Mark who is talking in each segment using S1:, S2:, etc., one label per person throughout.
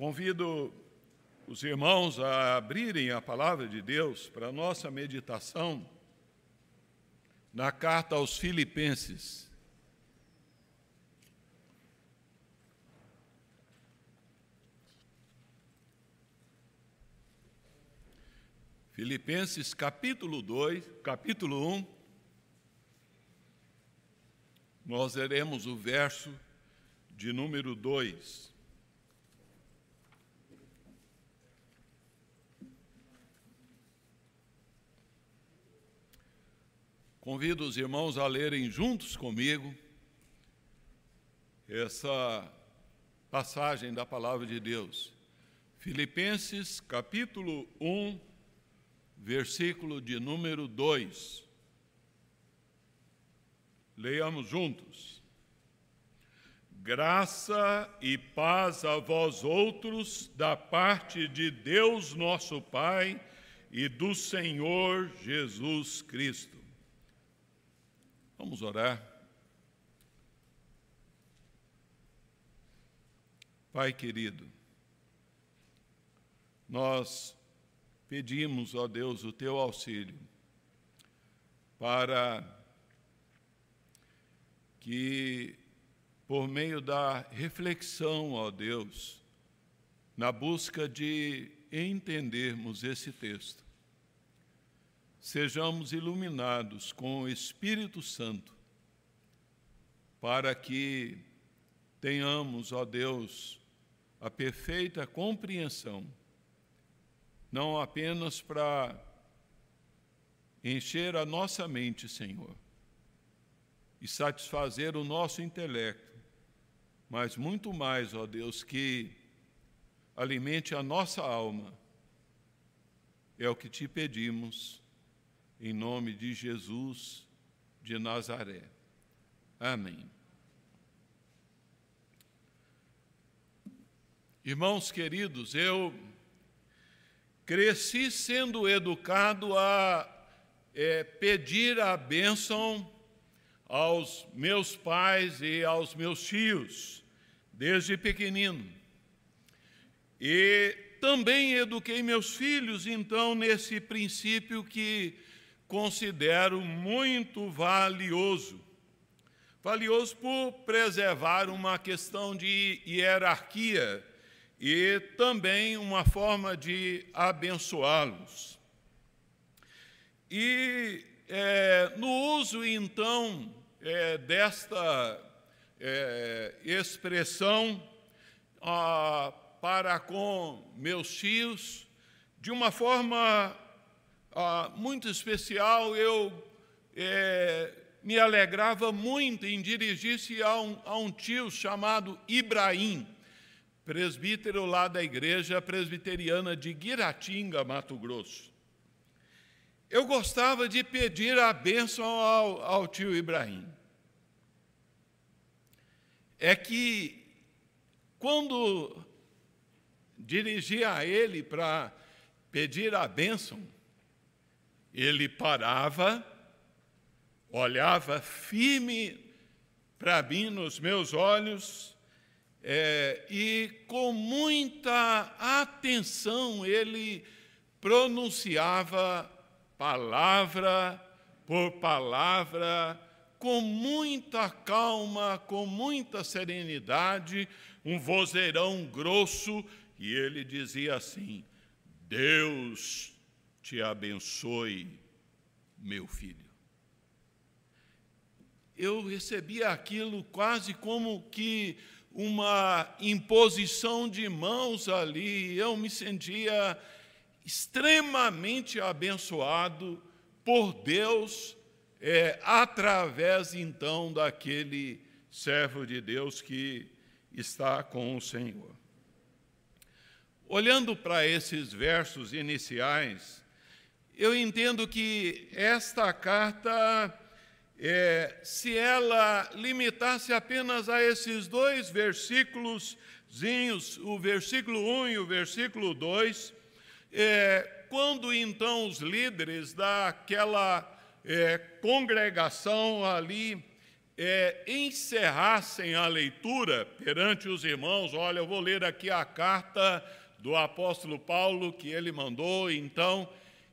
S1: Convido os irmãos a abrirem a palavra de Deus para a nossa meditação na carta aos Filipenses. Filipenses capítulo 2, capítulo 1. Nós leremos o verso de número 2. Convido os irmãos a lerem juntos comigo essa passagem da palavra de Deus. Filipenses capítulo 1, versículo de número 2. Leiamos juntos. Graça e paz a vós outros da parte de Deus nosso Pai e do Senhor Jesus Cristo. Vamos orar. Pai querido, nós pedimos, ó Deus, o teu auxílio para que, por meio da reflexão, ó Deus, na busca de entendermos esse texto, sejamos iluminados com o Espírito Santo, para que tenhamos, ó Deus, a perfeita compreensão, não apenas para encher a nossa mente, Senhor, e satisfazer o nosso intelecto, mas muito mais, ó Deus, que alimente a nossa alma. É o que te pedimos em nome de Jesus de Nazaré. Amém. Irmãos queridos, eu cresci sendo educado a é, pedir a bênção aos meus pais e aos meus tios, desde pequenino. E também eduquei meus filhos, então, nesse princípio que considero muito valioso. Valioso por preservar uma questão de hierarquia e também uma forma de abençoá-los. E é, no uso, então, é, desta é, expressão ah, para com meus tios, de uma forma ah, muito especial, eu é, me alegrava muito em dirigir-se a, um, a um tio chamado Ibrahim, presbítero lá da igreja presbiteriana de Guiratinga, Mato Grosso. Eu gostava de pedir a bênção ao, ao tio Ibrahim. É que, quando dirigia a ele para pedir a bênção, ele parava, olhava firme para mim nos meus olhos é, e com muita atenção ele pronunciava palavra por palavra, com muita calma, com muita serenidade, um vozeirão grosso, e ele dizia assim: Deus te abençoe, meu filho. Eu recebi aquilo quase como que uma imposição de mãos ali, eu me sentia extremamente abençoado por Deus, é, através então daquele servo de Deus que está com o Senhor. Olhando para esses versos iniciais, eu entendo que esta carta, é, se ela limitasse apenas a esses dois versículos, o versículo 1 e o versículo 2, é, quando então os líderes daquela é, congregação ali é, encerrassem a leitura perante os irmãos, olha, eu vou ler aqui a carta do apóstolo Paulo que ele mandou, então,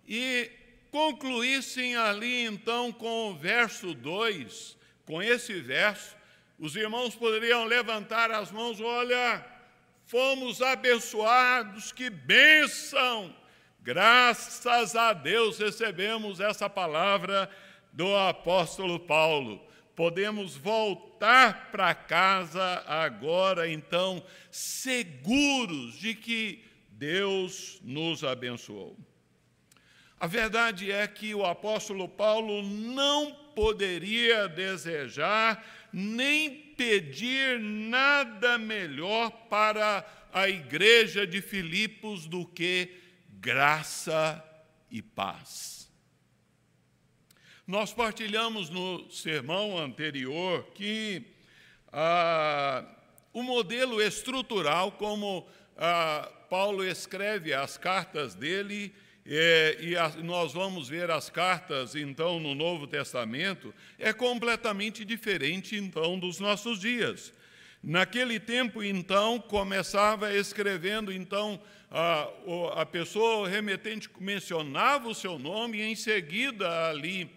S1: e concluíssem ali então com o verso 2, com esse verso, os irmãos poderiam levantar as mãos, olha, fomos abençoados, que bênção! Graças a Deus recebemos essa palavra do apóstolo Paulo. Podemos voltar para casa agora, então, seguros de que Deus nos abençoou. A verdade é que o apóstolo Paulo não poderia desejar nem pedir nada melhor para a igreja de Filipos do que graça e paz. Nós partilhamos no sermão anterior que ah, o modelo estrutural, como ah, Paulo escreve as cartas dele, é, e a, nós vamos ver as cartas, então, no Novo Testamento, é completamente diferente, então, dos nossos dias. Naquele tempo, então, começava escrevendo, então, a, a pessoa remetente mencionava o seu nome e, em seguida, ali,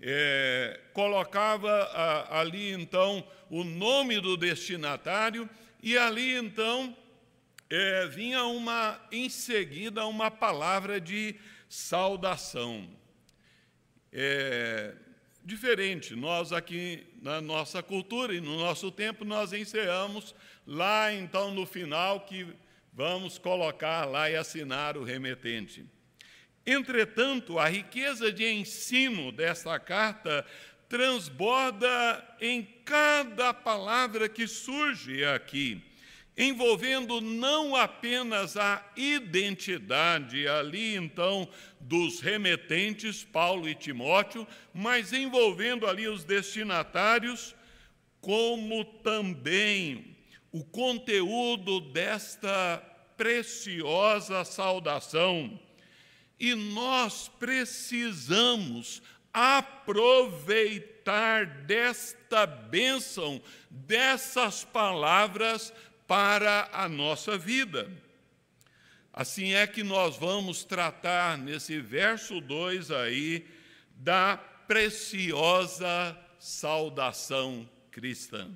S1: é, colocava a, ali, então, o nome do destinatário e ali, então, é, vinha uma, em seguida, uma palavra de saudação. É, diferente, nós aqui na nossa cultura e no nosso tempo, nós encerramos lá, então, no final, que vamos colocar lá e assinar o remetente. Entretanto, a riqueza de ensino dessa carta transborda em cada palavra que surge aqui envolvendo não apenas a identidade ali então dos remetentes, Paulo e Timóteo, mas envolvendo ali os destinatários, como também o conteúdo desta preciosa saudação. E nós precisamos aproveitar desta bênção, dessas palavras, para a nossa vida. Assim é que nós vamos tratar nesse verso 2 aí da preciosa saudação cristã.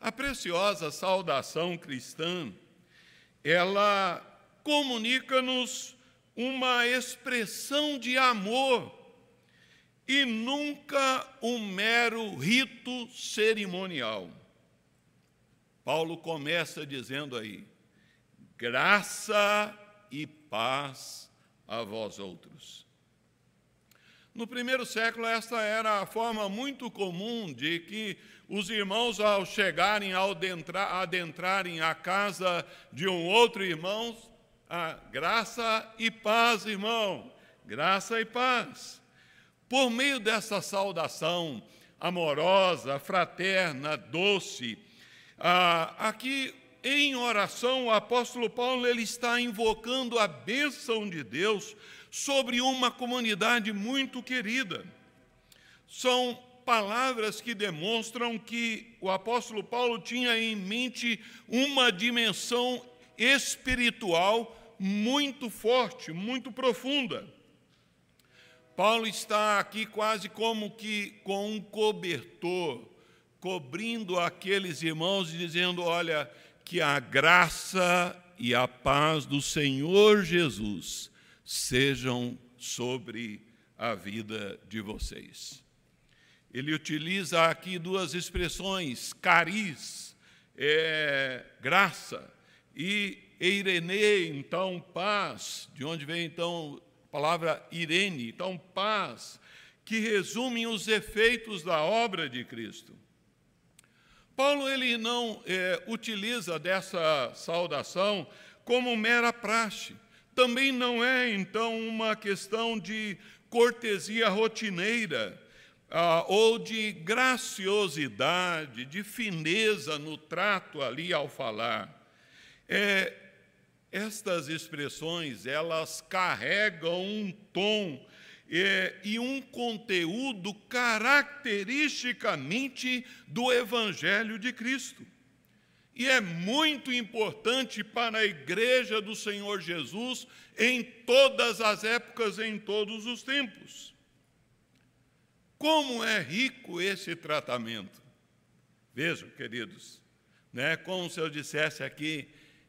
S1: A preciosa saudação cristã, ela comunica-nos uma expressão de amor e nunca um mero rito cerimonial. Paulo começa dizendo aí: graça e paz a vós outros. No primeiro século, esta era a forma muito comum de que os irmãos, ao chegarem, ao adentrar, adentrarem a casa de um outro irmão, a graça e paz, irmão, graça e paz. Por meio dessa saudação amorosa, fraterna, doce, ah, aqui em oração, o apóstolo Paulo ele está invocando a bênção de Deus sobre uma comunidade muito querida. São palavras que demonstram que o apóstolo Paulo tinha em mente uma dimensão espiritual muito forte, muito profunda. Paulo está aqui quase como que com um cobertor cobrindo aqueles irmãos e dizendo: olha, que a graça e a paz do Senhor Jesus sejam sobre a vida de vocês. Ele utiliza aqui duas expressões, cariz, é, graça, e eirene, então paz, de onde vem então a palavra irene, então paz, que resumem os efeitos da obra de Cristo. Paulo ele não é, utiliza dessa saudação como mera praxe. Também não é, então, uma questão de cortesia rotineira ah, ou de graciosidade, de fineza no trato ali ao falar. É, estas expressões, elas carregam um tom é, e um conteúdo caracteristicamente do Evangelho de Cristo. E é muito importante para a igreja do Senhor Jesus em todas as épocas, em todos os tempos. Como é rico esse tratamento. Vejam, queridos, né, como se eu dissesse aqui,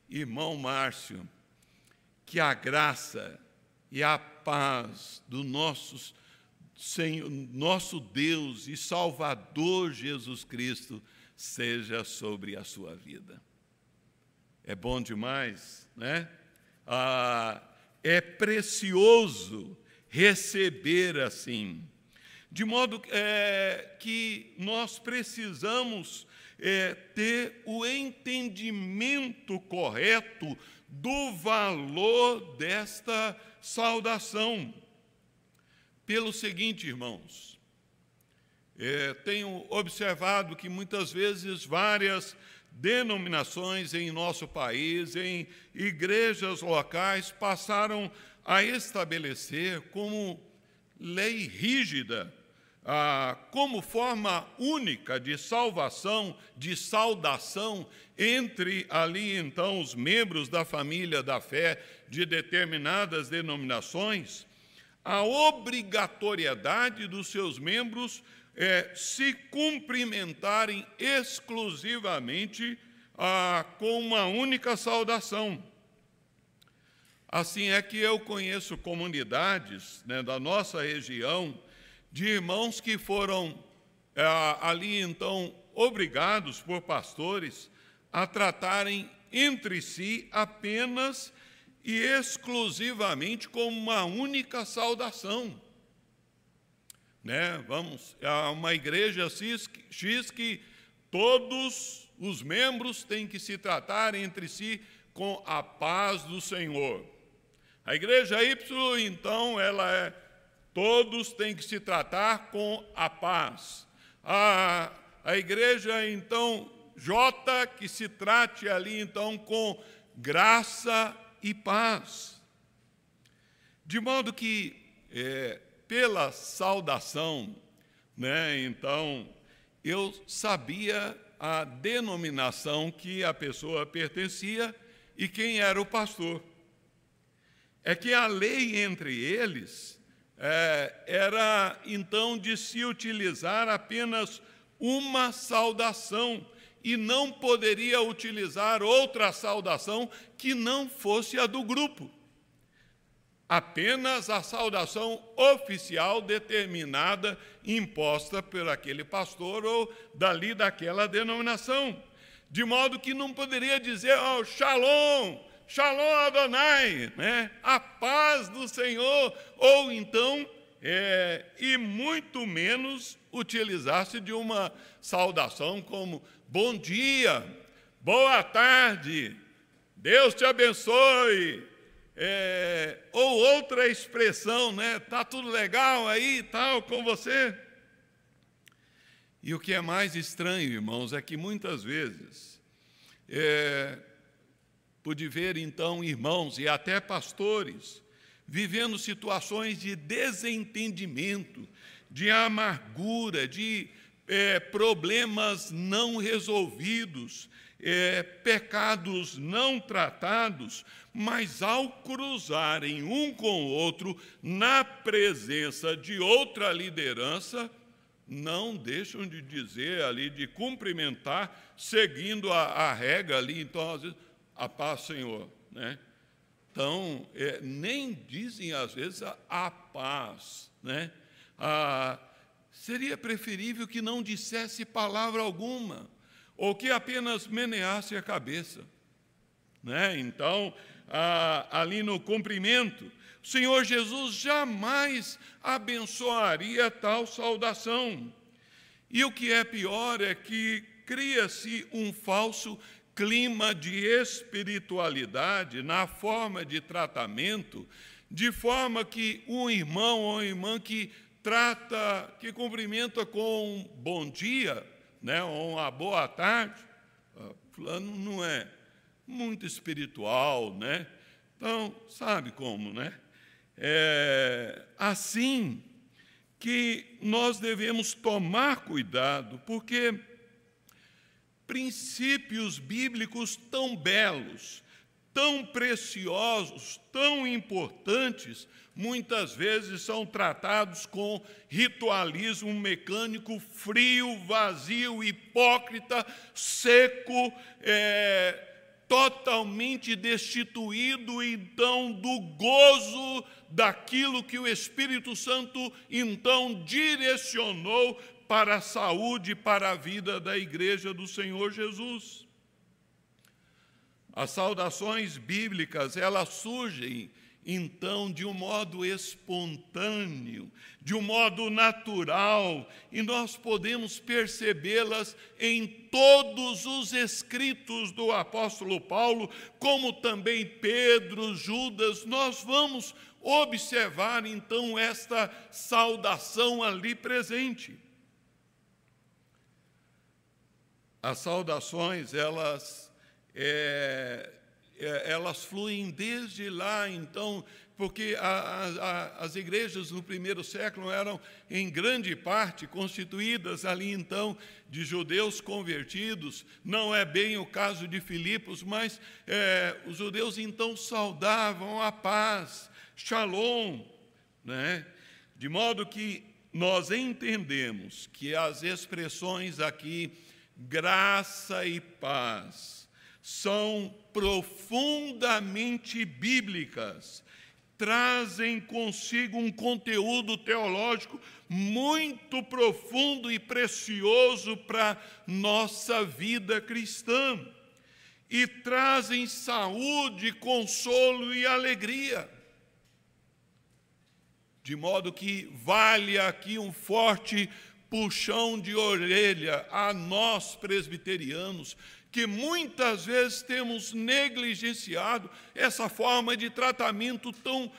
S1: irmão Márcio, que a graça e a paz do nosso Senhor, nosso Deus e Salvador Jesus Cristo seja sobre a sua vida. É bom demais, né? Ah, é precioso receber assim, de modo é, que nós precisamos é, ter o entendimento correto do valor desta saudação. Pelo seguinte, irmãos, é, tenho observado que muitas vezes várias denominações em nosso país, em igrejas locais, passaram a estabelecer como lei rígida, ah, como forma única de salvação, de saudação entre ali então os membros da família da fé de determinadas denominações, a obrigatoriedade dos seus membros é, se cumprimentarem exclusivamente ah, com uma única saudação. Assim é que eu conheço comunidades né, da nossa região de irmãos que foram ah, ali então obrigados por pastores a tratarem entre si apenas e exclusivamente como uma única saudação né? Vamos a uma igreja X que todos os membros têm que se tratar entre si com a paz do Senhor. A igreja Y, então, ela é todos têm que se tratar com a paz. A, a igreja, então, J, que se trate ali, então, com graça e paz. De modo que é, pela saudação, né? Então, eu sabia a denominação que a pessoa pertencia e quem era o pastor. É que a lei entre eles é, era então de se utilizar apenas uma saudação e não poderia utilizar outra saudação que não fosse a do grupo apenas a saudação oficial determinada, imposta por aquele pastor ou dali daquela denominação. De modo que não poderia dizer, oh, shalom, shalom Adonai, né? a paz do Senhor, ou então, é, e muito menos utilizasse de uma saudação como bom dia, boa tarde, Deus te abençoe, é, ou outra expressão, né? Tá tudo legal aí, tal, com você. E o que é mais estranho, irmãos, é que muitas vezes é, pude ver então irmãos e até pastores vivendo situações de desentendimento, de amargura, de é, problemas não resolvidos, é, pecados não tratados, mas ao cruzarem um com o outro na presença de outra liderança, não deixam de dizer ali, de cumprimentar, seguindo a, a regra ali, então, às vezes, a paz, Senhor, né? Então, é, nem dizem, às vezes, a, a paz, né? Ah, seria preferível que não dissesse palavra alguma, ou que apenas meneasse a cabeça. Né? Então, ah, ali no cumprimento, o Senhor Jesus jamais abençoaria tal saudação. E o que é pior é que cria-se um falso clima de espiritualidade na forma de tratamento, de forma que um irmão ou irmã que trata, que cumprimenta com um bom dia, né, ou uma boa tarde, ah, fulano não é muito espiritual, né? Então, sabe como, né? é, assim que nós devemos tomar cuidado, porque princípios bíblicos tão belos, tão preciosos, tão importantes, muitas vezes são tratados com ritualismo mecânico frio, vazio, hipócrita, seco, é, totalmente destituído então do gozo daquilo que o Espírito Santo então direcionou para a saúde, para a vida da igreja do Senhor Jesus. As saudações bíblicas, elas surgem então de um modo espontâneo, de um modo natural, e nós podemos percebê-las em todos os escritos do apóstolo Paulo, como também Pedro, Judas, nós vamos observar então esta saudação ali presente. As saudações, elas é, é, elas fluem desde lá, então, porque a, a, as igrejas no primeiro século eram, em grande parte, constituídas ali, então, de judeus convertidos. Não é bem o caso de Filipos, mas é, os judeus, então, saudavam a paz, shalom, né? de modo que nós entendemos que as expressões aqui, graça e paz, são profundamente bíblicas, trazem consigo um conteúdo teológico muito profundo e precioso para nossa vida cristã e trazem saúde, consolo e alegria. De modo que vale aqui um forte puxão de orelha a nós presbiterianos, que muitas vezes temos negligenciado essa forma de tratamento tão,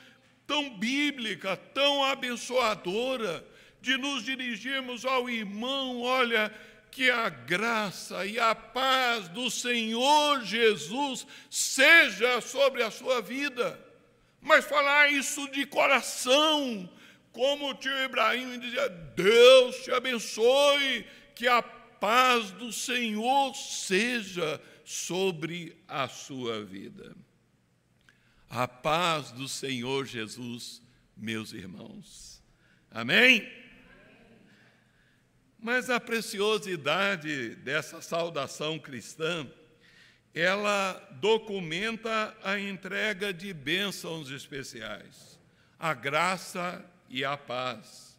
S1: tão bíblica, tão abençoadora, de nos dirigirmos ao irmão, olha, que a graça e a paz do Senhor Jesus seja sobre a sua vida. Mas falar isso de coração, como o tio Ibrahim dizia: Deus te abençoe, que a paz do Senhor seja sobre a sua vida. A paz do Senhor Jesus, meus irmãos. Amém? Mas a preciosidade dessa saudação cristã, ela documenta a entrega de bênçãos especiais, a graça e a paz.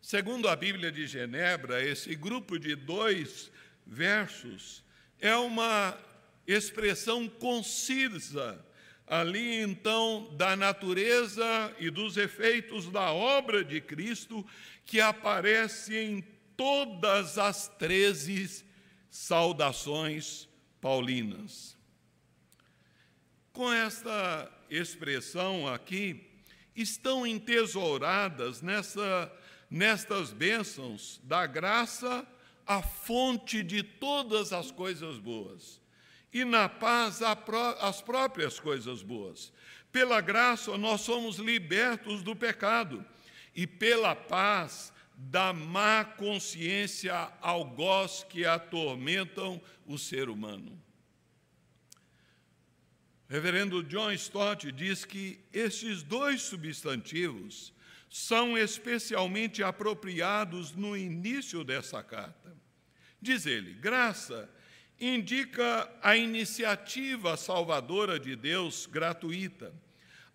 S1: Segundo a Bíblia de Genebra, esse grupo de dois versos é uma expressão concisa ali então da natureza e dos efeitos da obra de Cristo que aparece em todas as treze saudações paulinas. Com esta expressão aqui, estão entesouradas nessa nestas bênçãos da graça a fonte de todas as coisas boas, e na paz as próprias coisas boas. Pela graça nós somos libertos do pecado, e pela paz da má consciência algoz que atormentam o ser humano. Reverendo John Stott diz que estes dois substantivos são especialmente apropriados no início dessa carta. Diz ele: graça indica a iniciativa salvadora de Deus gratuita.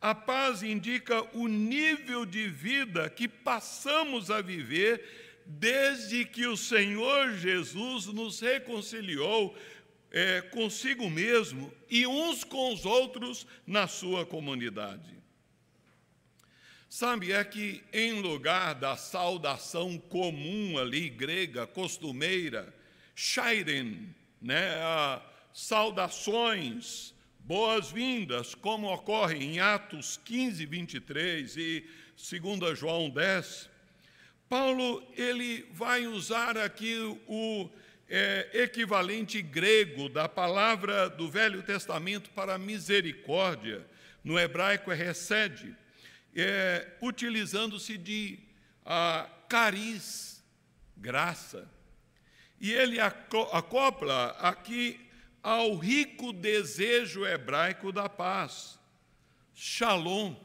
S1: A paz indica o nível de vida que passamos a viver desde que o Senhor Jesus nos reconciliou é, consigo mesmo e uns com os outros na sua comunidade. Sabe, é que em lugar da saudação comum ali, grega, costumeira, shairen, né, saudações, boas-vindas, como ocorre em Atos 15, 23 e 2 João 10, Paulo ele vai usar aqui o, é, equivalente grego da palavra do Velho Testamento para misericórdia, no hebraico é recede, é, utilizando-se de a, cariz, graça. E ele acopla aqui ao rico desejo hebraico da paz, shalom,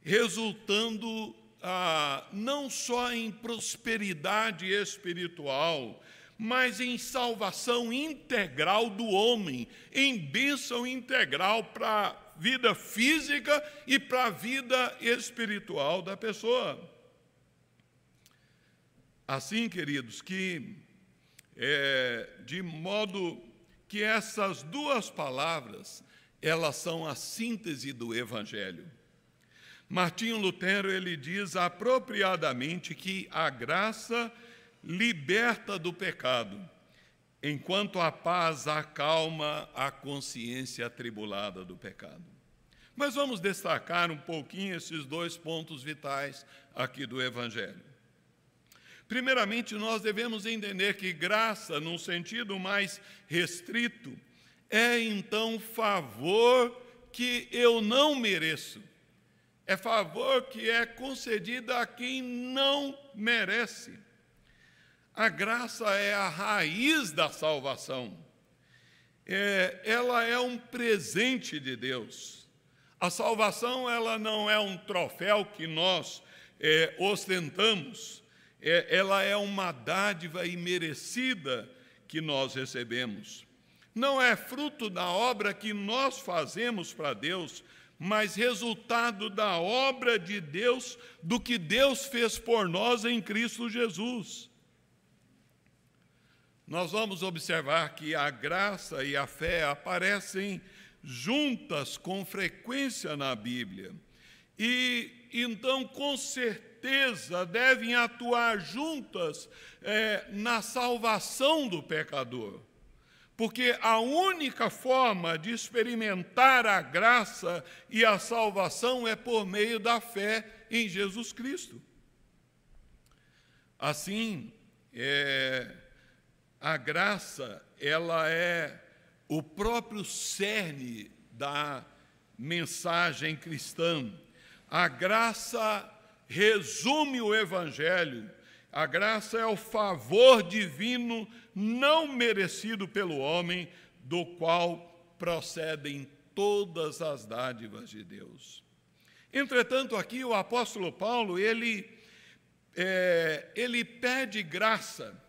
S1: resultando ah, não só em prosperidade espiritual, mas em salvação integral do homem, em bênção integral para a vida física e para a vida espiritual da pessoa. Assim, queridos, que é, de modo que essas duas palavras elas são a síntese do Evangelho. Martinho Lutero ele diz apropriadamente que a graça liberta do pecado, enquanto a paz acalma a consciência atribulada do pecado. Mas vamos destacar um pouquinho esses dois pontos vitais aqui do Evangelho. Primeiramente, nós devemos entender que graça, num sentido mais restrito, é então favor que eu não mereço. É favor que é concedido a quem não merece. A graça é a raiz da salvação. É, ela é um presente de Deus. A salvação ela não é um troféu que nós é, ostentamos. É, ela é uma dádiva imerecida que nós recebemos. Não é fruto da obra que nós fazemos para Deus, mas resultado da obra de Deus, do que Deus fez por nós em Cristo Jesus nós vamos observar que a graça e a fé aparecem juntas com frequência na Bíblia. E então, com certeza, devem atuar juntas é, na salvação do pecador. Porque a única forma de experimentar a graça e a salvação é por meio da fé em Jesus Cristo. Assim, é, a graça, ela é o próprio cerne da mensagem cristã. A graça resume o evangelho. A graça é o favor divino não merecido pelo homem, do qual procedem todas as dádivas de Deus. Entretanto, aqui o apóstolo Paulo, ele, é, ele pede graça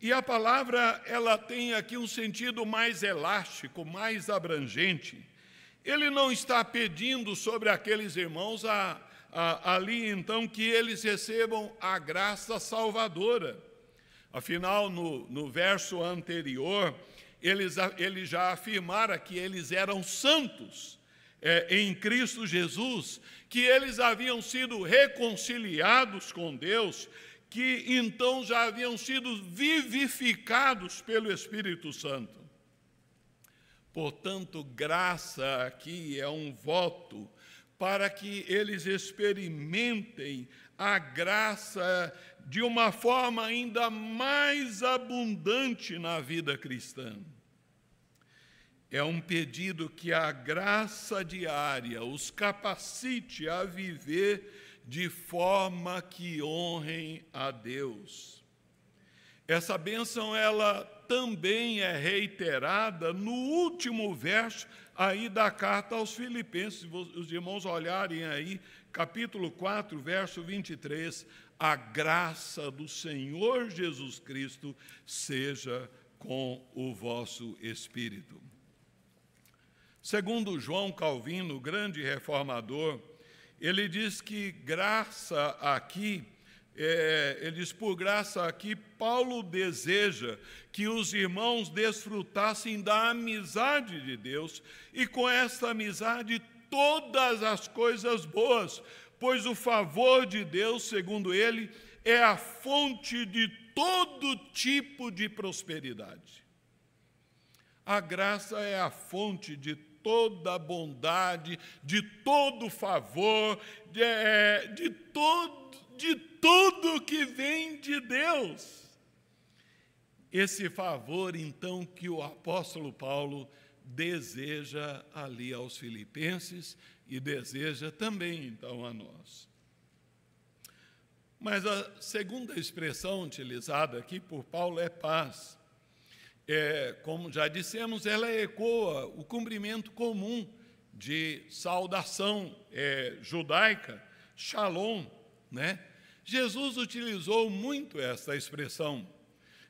S1: e a palavra ela tem aqui um sentido mais elástico, mais abrangente. Ele não está pedindo sobre aqueles irmãos a, a, ali então que eles recebam a graça salvadora. Afinal, no, no verso anterior, eles, ele já afirmara que eles eram santos é, em Cristo Jesus, que eles haviam sido reconciliados com Deus, que então já haviam sido vivificados pelo Espírito Santo. Portanto, graça aqui é um voto para que eles experimentem a graça de uma forma ainda mais abundante na vida cristã. É um pedido que a graça diária os capacite a viver de forma que honrem a Deus. Essa bênção ela também é reiterada no último verso aí da carta aos Filipenses, se os irmãos olharem aí, capítulo 4, verso 23, a graça do Senhor Jesus Cristo seja com o vosso espírito. Segundo João Calvino, grande reformador, ele diz que graça aqui, é, ele diz por graça aqui, Paulo deseja que os irmãos desfrutassem da amizade de Deus e com esta amizade todas as coisas boas, pois o favor de Deus, segundo ele, é a fonte de todo tipo de prosperidade. A graça é a fonte de toda bondade, de todo favor, de, é, de, todo, de tudo que vem de Deus. esse favor, então, que o apóstolo Paulo deseja ali aos filipenses e deseja também, então, a nós. Mas a segunda expressão utilizada aqui por Paulo é paz. É, como já dissemos, ela ecoa o cumprimento comum de saudação é, judaica, shalom, né? Jesus utilizou muito essa expressão.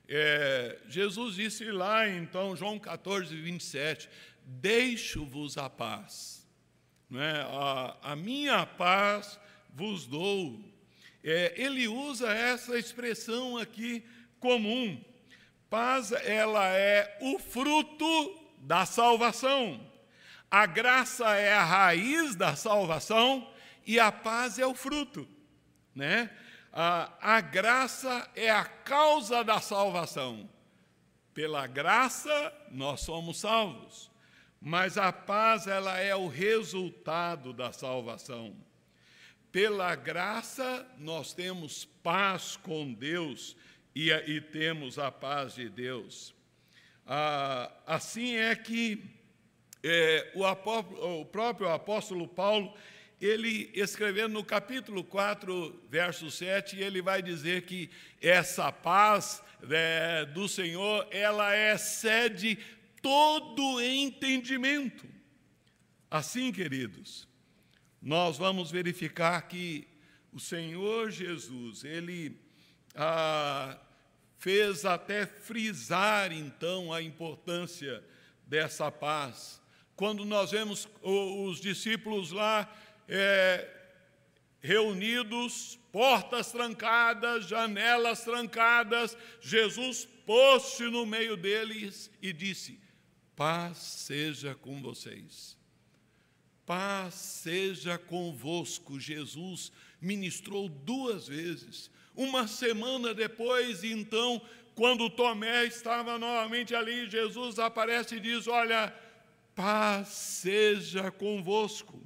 S1: É, Jesus disse lá, então, João 14, 27, deixo-vos a paz. Né? A, a minha paz vos dou. É, ele usa essa expressão aqui comum. Paz, ela é o fruto da salvação. A graça é a raiz da salvação e a paz é o fruto, né? A, a graça é a causa da salvação. Pela graça nós somos salvos, mas a paz ela é o resultado da salvação. Pela graça nós temos paz com Deus e, e temos a paz de Deus. Ah, assim é que é, o, o próprio apóstolo Paulo ele escrevendo no capítulo 4, verso 7, ele vai dizer que essa paz é, do Senhor, ela excede todo entendimento. Assim, queridos, nós vamos verificar que o Senhor Jesus, ele ah, fez até frisar, então, a importância dessa paz. Quando nós vemos os discípulos lá é, reunidos, portas trancadas, janelas trancadas, Jesus pôs-se no meio deles e disse: Paz seja com vocês. Paz seja convosco. Jesus ministrou duas vezes. Uma semana depois, então, quando Tomé estava novamente ali, Jesus aparece e diz: Olha, paz seja convosco.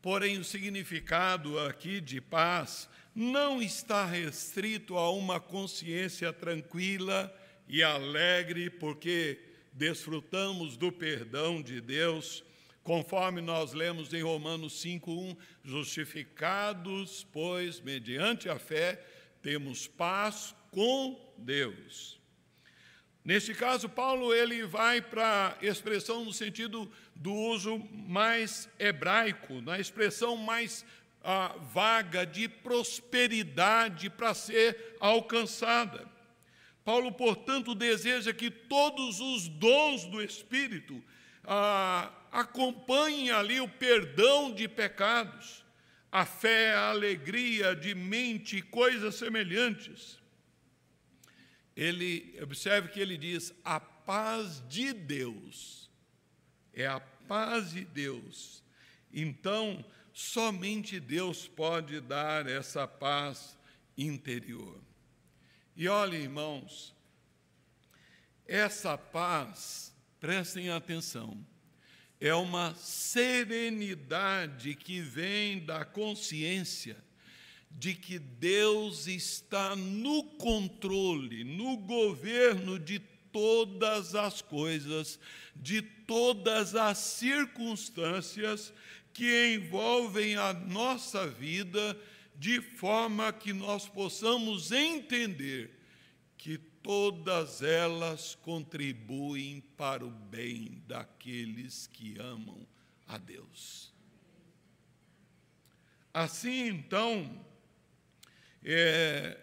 S1: Porém, o significado aqui de paz não está restrito a uma consciência tranquila e alegre, porque desfrutamos do perdão de Deus, conforme nós lemos em Romanos 5:1, justificados, pois mediante a fé temos paz com Deus. Neste caso, Paulo ele vai para a expressão no sentido do uso mais hebraico, na expressão mais ah, vaga de prosperidade para ser alcançada. Paulo, portanto, deseja que todos os dons do Espírito ah, acompanhem ali o perdão de pecados, a fé, a alegria de mente e coisas semelhantes ele observe que ele diz a paz de Deus. É a paz de Deus. Então, somente Deus pode dar essa paz interior. E olhem, irmãos, essa paz, prestem atenção, é uma serenidade que vem da consciência de que Deus está no controle, no governo de todas as coisas, de todas as circunstâncias que envolvem a nossa vida, de forma que nós possamos entender todas elas contribuem para o bem daqueles que amam a Deus. Assim, então, é,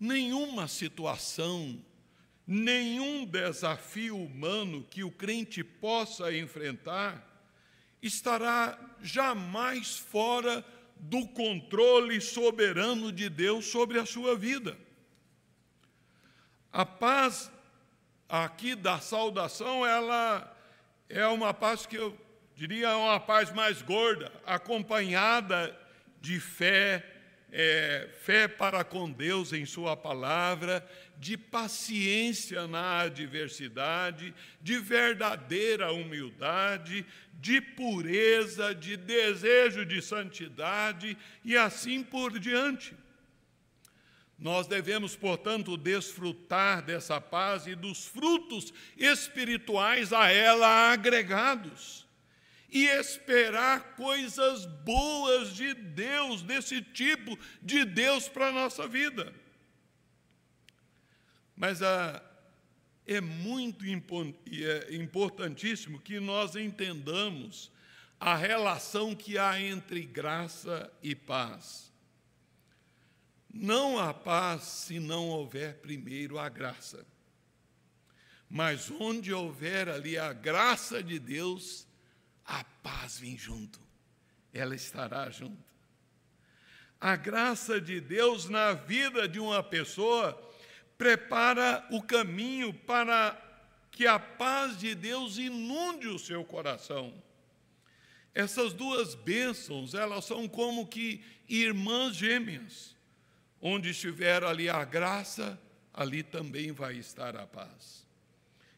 S1: nenhuma situação, nenhum desafio humano que o crente possa enfrentar estará jamais fora do controle soberano de Deus sobre a sua vida. A paz aqui da saudação, ela é uma paz que eu diria uma paz mais gorda, acompanhada de fé, é, fé para com Deus em Sua palavra, de paciência na adversidade, de verdadeira humildade, de pureza, de desejo de santidade e assim por diante. Nós devemos, portanto, desfrutar dessa paz e dos frutos espirituais a ela agregados. E esperar coisas boas de Deus, desse tipo de Deus para a nossa vida. Mas a, é muito é importantíssimo que nós entendamos a relação que há entre graça e paz. Não há paz se não houver primeiro a graça. Mas onde houver ali a graça de Deus, a paz vem junto, ela estará junto. A graça de Deus na vida de uma pessoa prepara o caminho para que a paz de Deus inunde o seu coração. Essas duas bênçãos, elas são como que irmãs gêmeas. Onde estiver ali a graça, ali também vai estar a paz.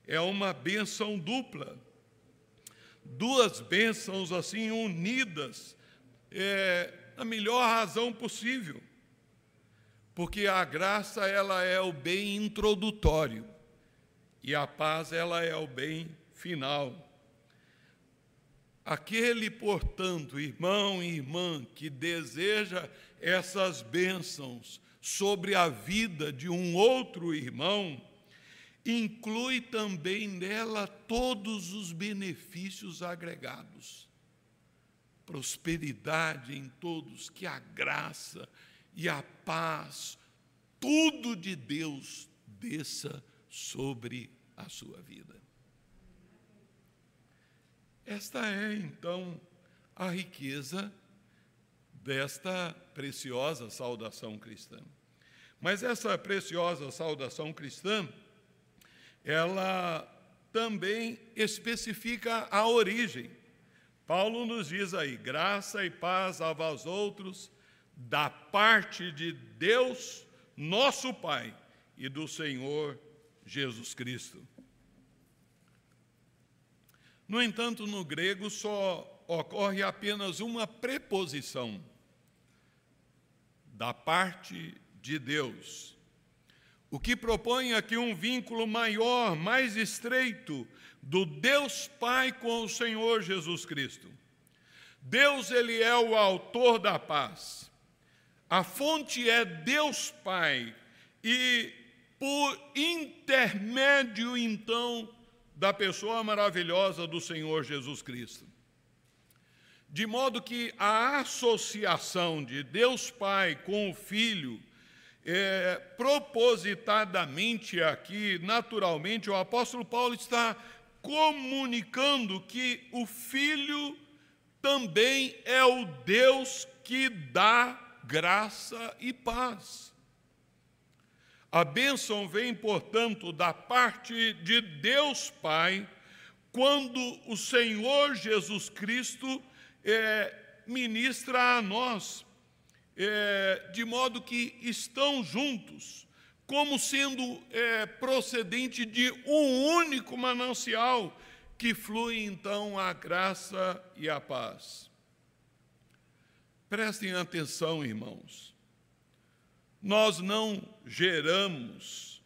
S1: É uma bênção dupla. Duas bênçãos assim unidas, é a melhor razão possível porque a graça ela é o bem introdutório e a paz ela é o bem final. Aquele, portanto, irmão e irmã que deseja essas bênçãos sobre a vida de um outro irmão, inclui também nela todos os benefícios agregados. Prosperidade em todos, que a graça e a paz, tudo de Deus desça sobre a sua vida. Esta é, então, a riqueza desta preciosa saudação cristã. Mas essa preciosa saudação cristã, ela também especifica a origem. Paulo nos diz aí: graça e paz a vós outros da parte de Deus, nosso Pai, e do Senhor Jesus Cristo. No entanto, no grego só ocorre apenas uma preposição da parte de Deus. O que propõe aqui um vínculo maior, mais estreito do Deus Pai com o Senhor Jesus Cristo. Deus ele é o autor da paz. A fonte é Deus Pai, e por intermédio, então, da pessoa maravilhosa do Senhor Jesus Cristo. De modo que a associação de Deus Pai com o Filho, é, propositadamente aqui, naturalmente, o apóstolo Paulo está comunicando que o Filho também é o Deus que dá graça e paz. A bênção vem, portanto, da parte de Deus Pai, quando o Senhor Jesus Cristo é, ministra a nós, é, de modo que estão juntos, como sendo é, procedente de um único manancial, que flui então a graça e a paz. Prestem atenção, irmãos. Nós não geramos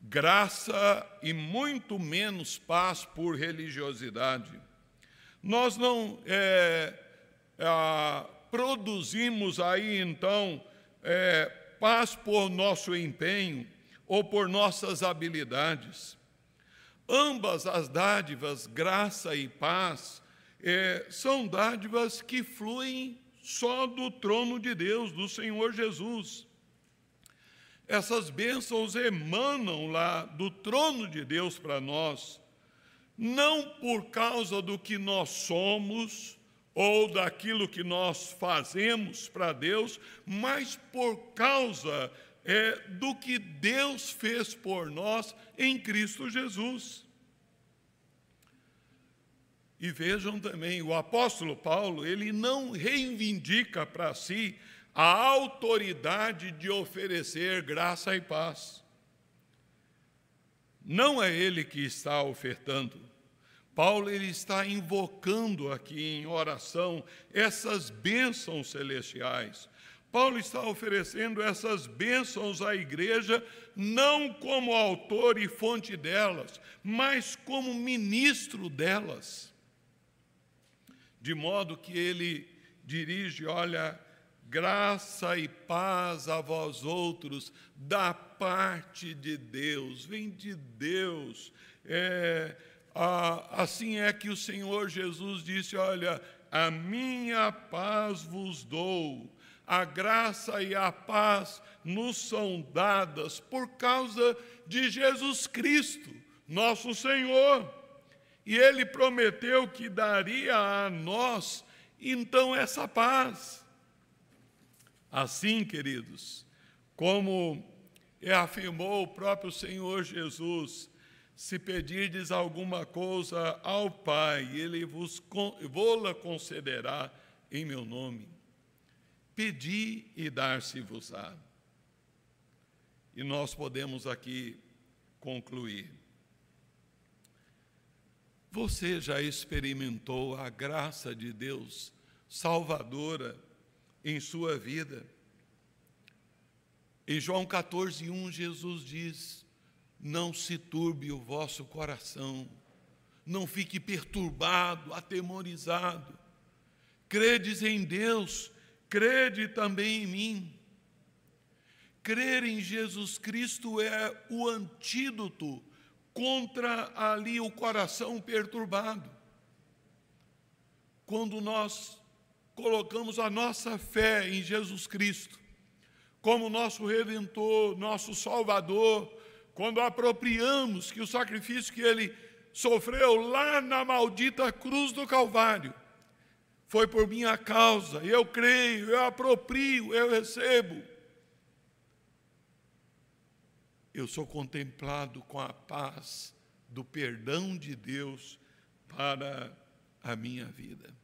S1: graça e muito menos paz por religiosidade. Nós não é, é, produzimos aí, então, é, paz por nosso empenho ou por nossas habilidades. Ambas as dádivas, graça e paz, é, são dádivas que fluem só do trono de Deus, do Senhor Jesus. Essas bênçãos emanam lá do trono de Deus para nós, não por causa do que nós somos ou daquilo que nós fazemos para Deus, mas por causa é, do que Deus fez por nós em Cristo Jesus. E vejam também, o apóstolo Paulo, ele não reivindica para si a autoridade de oferecer graça e paz. Não é ele que está ofertando. Paulo ele está invocando aqui em oração essas bênçãos celestiais, Paulo está oferecendo essas bênçãos à igreja, não como autor e fonte delas, mas como ministro delas. De modo que ele dirige, olha, graça e paz a vós outros, da parte de Deus, vem de Deus. É, assim é que o Senhor Jesus disse: Olha, a minha paz vos dou a graça e a paz nos são dadas por causa de Jesus Cristo, nosso Senhor. E Ele prometeu que daria a nós, então, essa paz. Assim, queridos, como afirmou o próprio Senhor Jesus, se pedirdes alguma coisa ao Pai, Ele vos vou-la concederá em meu nome. Pedi e dar-se-vos-á. E nós podemos aqui concluir. Você já experimentou a graça de Deus salvadora em sua vida? Em João 14, 1, Jesus diz: Não se turbe o vosso coração, não fique perturbado, atemorizado. Credes em Deus, crede também em mim. Crer em Jesus Cristo é o antídoto contra ali o coração perturbado. Quando nós colocamos a nossa fé em Jesus Cristo como nosso redentor, nosso salvador, quando apropriamos que o sacrifício que ele sofreu lá na maldita cruz do Calvário foi por minha causa, eu creio, eu aproprio, eu recebo. Eu sou contemplado com a paz do perdão de Deus para a minha vida.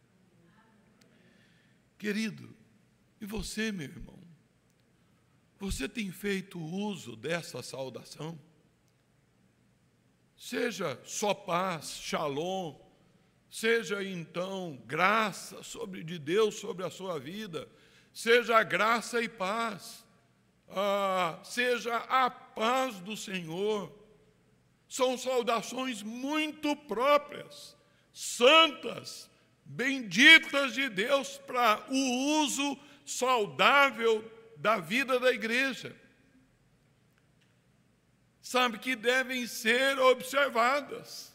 S1: Querido, e você, meu irmão? Você tem feito uso dessa saudação? Seja só paz, shalom, Seja então graça sobre de Deus sobre a sua vida, seja graça e paz, ah, seja a paz do Senhor. São saudações muito próprias, santas, benditas de Deus para o uso saudável da vida da igreja. Sabe que devem ser observadas.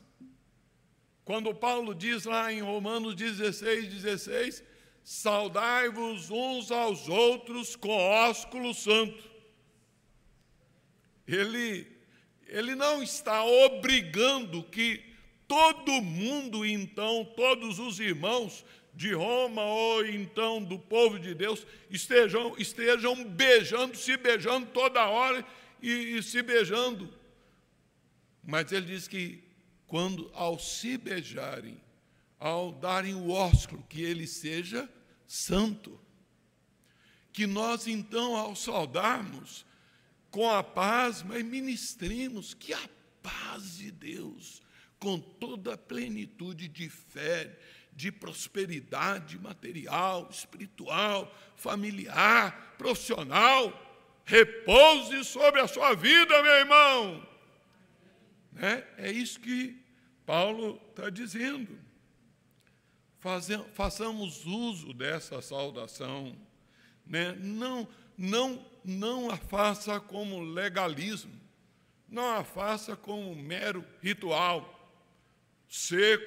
S1: Quando Paulo diz lá em Romanos 16, 16, saudai-vos uns aos outros com ósculo santo. Ele, ele não está obrigando que todo mundo, então, todos os irmãos de Roma ou então do povo de Deus estejam, estejam beijando, se beijando toda hora e, e se beijando. Mas ele diz que quando ao se beijarem, ao darem o ósculo, que ele seja santo. Que nós então, ao saudarmos, com a paz, mas ministremos que a paz de Deus, com toda a plenitude de fé, de prosperidade material, espiritual, familiar, profissional, repouse sobre a sua vida, meu irmão né? É isso que Paulo está dizendo. façamos uso dessa saudação. Né? Não, não, não a faça como legalismo, não a faça como mero ritual, seco,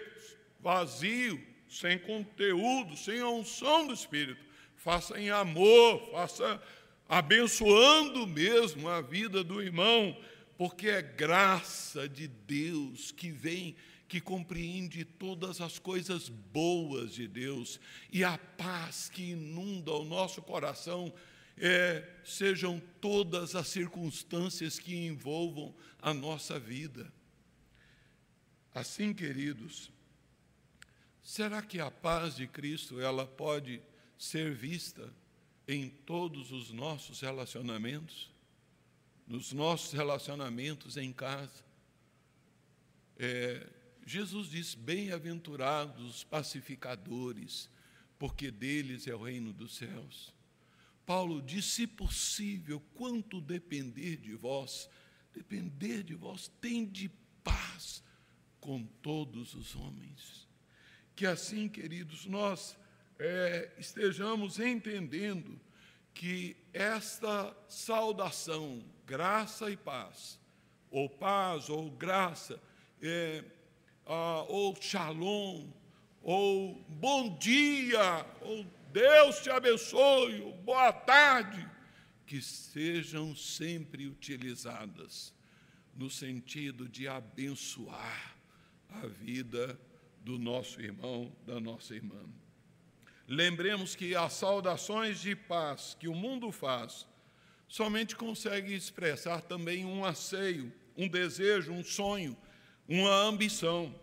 S1: vazio, sem conteúdo, sem a unção do Espírito. Faça em amor, faça abençoando mesmo a vida do irmão, porque é graça de Deus que vem, que compreende todas as coisas boas de Deus, e a paz que inunda o nosso coração é, sejam todas as circunstâncias que envolvam a nossa vida. Assim, queridos, será que a paz de Cristo ela pode ser vista em todos os nossos relacionamentos? nos nossos relacionamentos em casa. É, Jesus diz: Bem-aventurados os pacificadores, porque deles é o reino dos céus. Paulo diz: se possível, quanto depender de vós, depender de vós, tende paz com todos os homens. Que assim, queridos, nós é, estejamos entendendo que esta saudação, graça e paz, ou paz, ou graça, é, ah, ou shalom, ou bom dia, ou Deus te abençoe, ou boa tarde, que sejam sempre utilizadas no sentido de abençoar a vida do nosso irmão, da nossa irmã. Lembremos que as saudações de paz que o mundo faz somente consegue expressar também um anseio, um desejo, um sonho, uma ambição.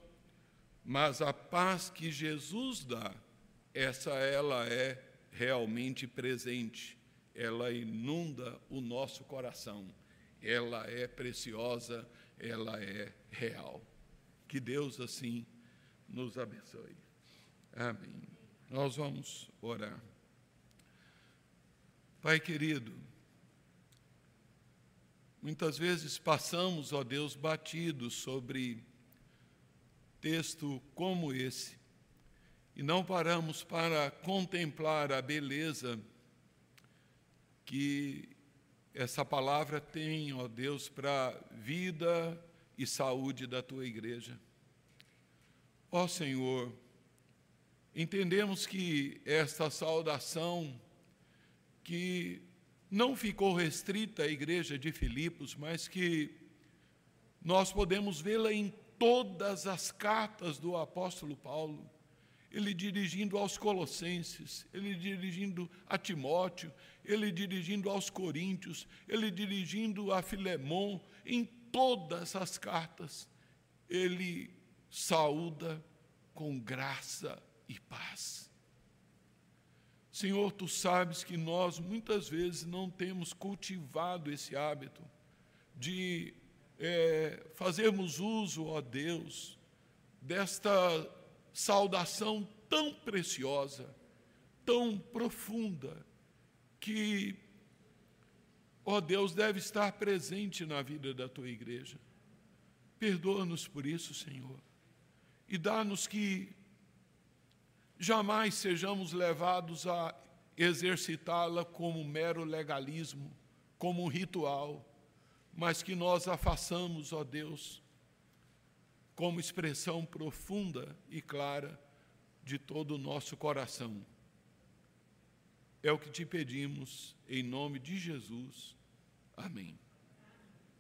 S1: Mas a paz que Jesus dá, essa ela é realmente presente. Ela inunda o nosso coração. Ela é preciosa, ela é real. Que Deus assim nos abençoe. Amém. Nós vamos orar. Pai querido, muitas vezes passamos, ó Deus, batidos sobre texto como esse e não paramos para contemplar a beleza que essa palavra tem, ó Deus, para a vida e saúde da tua igreja. Ó Senhor, entendemos que esta saudação, que não ficou restrita à igreja de Filipos, mas que nós podemos vê-la em todas as cartas do apóstolo Paulo, ele dirigindo aos Colossenses, ele dirigindo a Timóteo, ele dirigindo aos Coríntios, ele dirigindo a Filemão, em todas as cartas, ele saúda com graça e paz. Senhor, tu sabes que nós muitas vezes não temos cultivado esse hábito de é, fazermos uso, ó Deus, desta saudação tão preciosa, tão profunda, que, ó Deus, deve estar presente na vida da tua igreja. Perdoa-nos por isso, Senhor, e dá-nos que jamais sejamos levados a exercitá-la como mero legalismo, como um ritual, mas que nós a façamos, ó Deus, como expressão profunda e clara de todo o nosso coração. É o que te pedimos, em nome de Jesus. Amém.